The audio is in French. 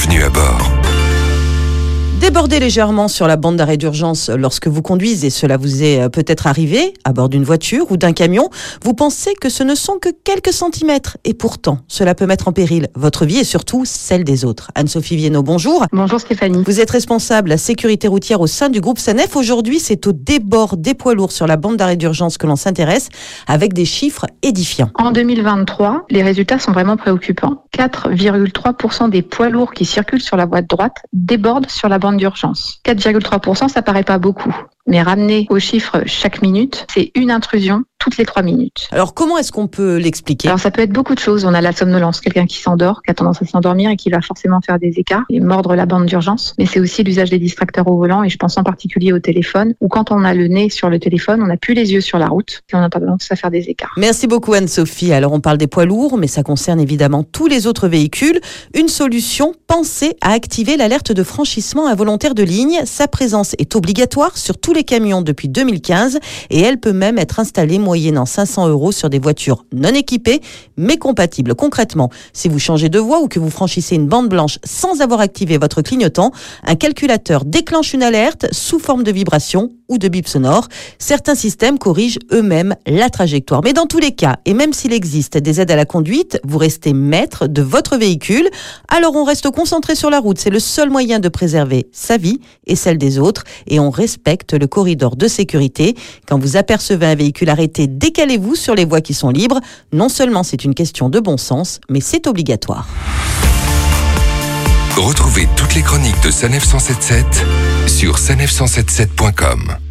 bienvenue à bord. Débordez légèrement sur la bande d'arrêt d'urgence lorsque vous conduisez, cela vous est euh, peut-être arrivé à bord d'une voiture ou d'un camion. Vous pensez que ce ne sont que quelques centimètres et pourtant cela peut mettre en péril votre vie et surtout celle des autres. Anne-Sophie Viennot, bonjour. Bonjour Stéphanie. Vous êtes responsable de la sécurité routière au sein du groupe SANEF. Aujourd'hui, c'est au débord des poids lourds sur la bande d'arrêt d'urgence que l'on s'intéresse avec des chiffres édifiants. En 2023, les résultats sont vraiment préoccupants. 4,3% des poids lourds qui circulent sur la voie de droite débordent sur la bande d'urgence. 4,3%, ça paraît pas beaucoup. Mais ramener aux chiffres chaque minute, c'est une intrusion toutes les trois minutes. Alors comment est-ce qu'on peut l'expliquer? Alors ça peut être beaucoup de choses. On a la somnolence, quelqu'un qui s'endort, qui a tendance à s'endormir et qui va forcément faire des écarts et mordre la bande d'urgence. Mais c'est aussi l'usage des distracteurs au volant et je pense en particulier au téléphone ou quand on a le nez sur le téléphone, on n'a plus les yeux sur la route et on a tendance à faire des écarts. Merci beaucoup Anne-Sophie. Alors on parle des poids lourds, mais ça concerne évidemment tous les autres véhicules. Une solution, pensez à activer l'alerte de franchissement involontaire de ligne. Sa présence est obligatoire sur tous camions depuis 2015 et elle peut même être installée moyennant 500 euros sur des voitures non équipées mais compatibles. Concrètement, si vous changez de voie ou que vous franchissez une bande blanche sans avoir activé votre clignotant, un calculateur déclenche une alerte sous forme de vibration ou de bip sonore. Certains systèmes corrigent eux-mêmes la trajectoire. Mais dans tous les cas, et même s'il existe des aides à la conduite, vous restez maître de votre véhicule. Alors on reste concentré sur la route. C'est le seul moyen de préserver sa vie et celle des autres. Et on respecte le corridor de sécurité. Quand vous apercevez un véhicule arrêté, décalez-vous sur les voies qui sont libres. Non seulement c'est une question de bon sens, mais c'est obligatoire. Retrouvez toutes les chroniques de Sanef 177 sur sanef177.com.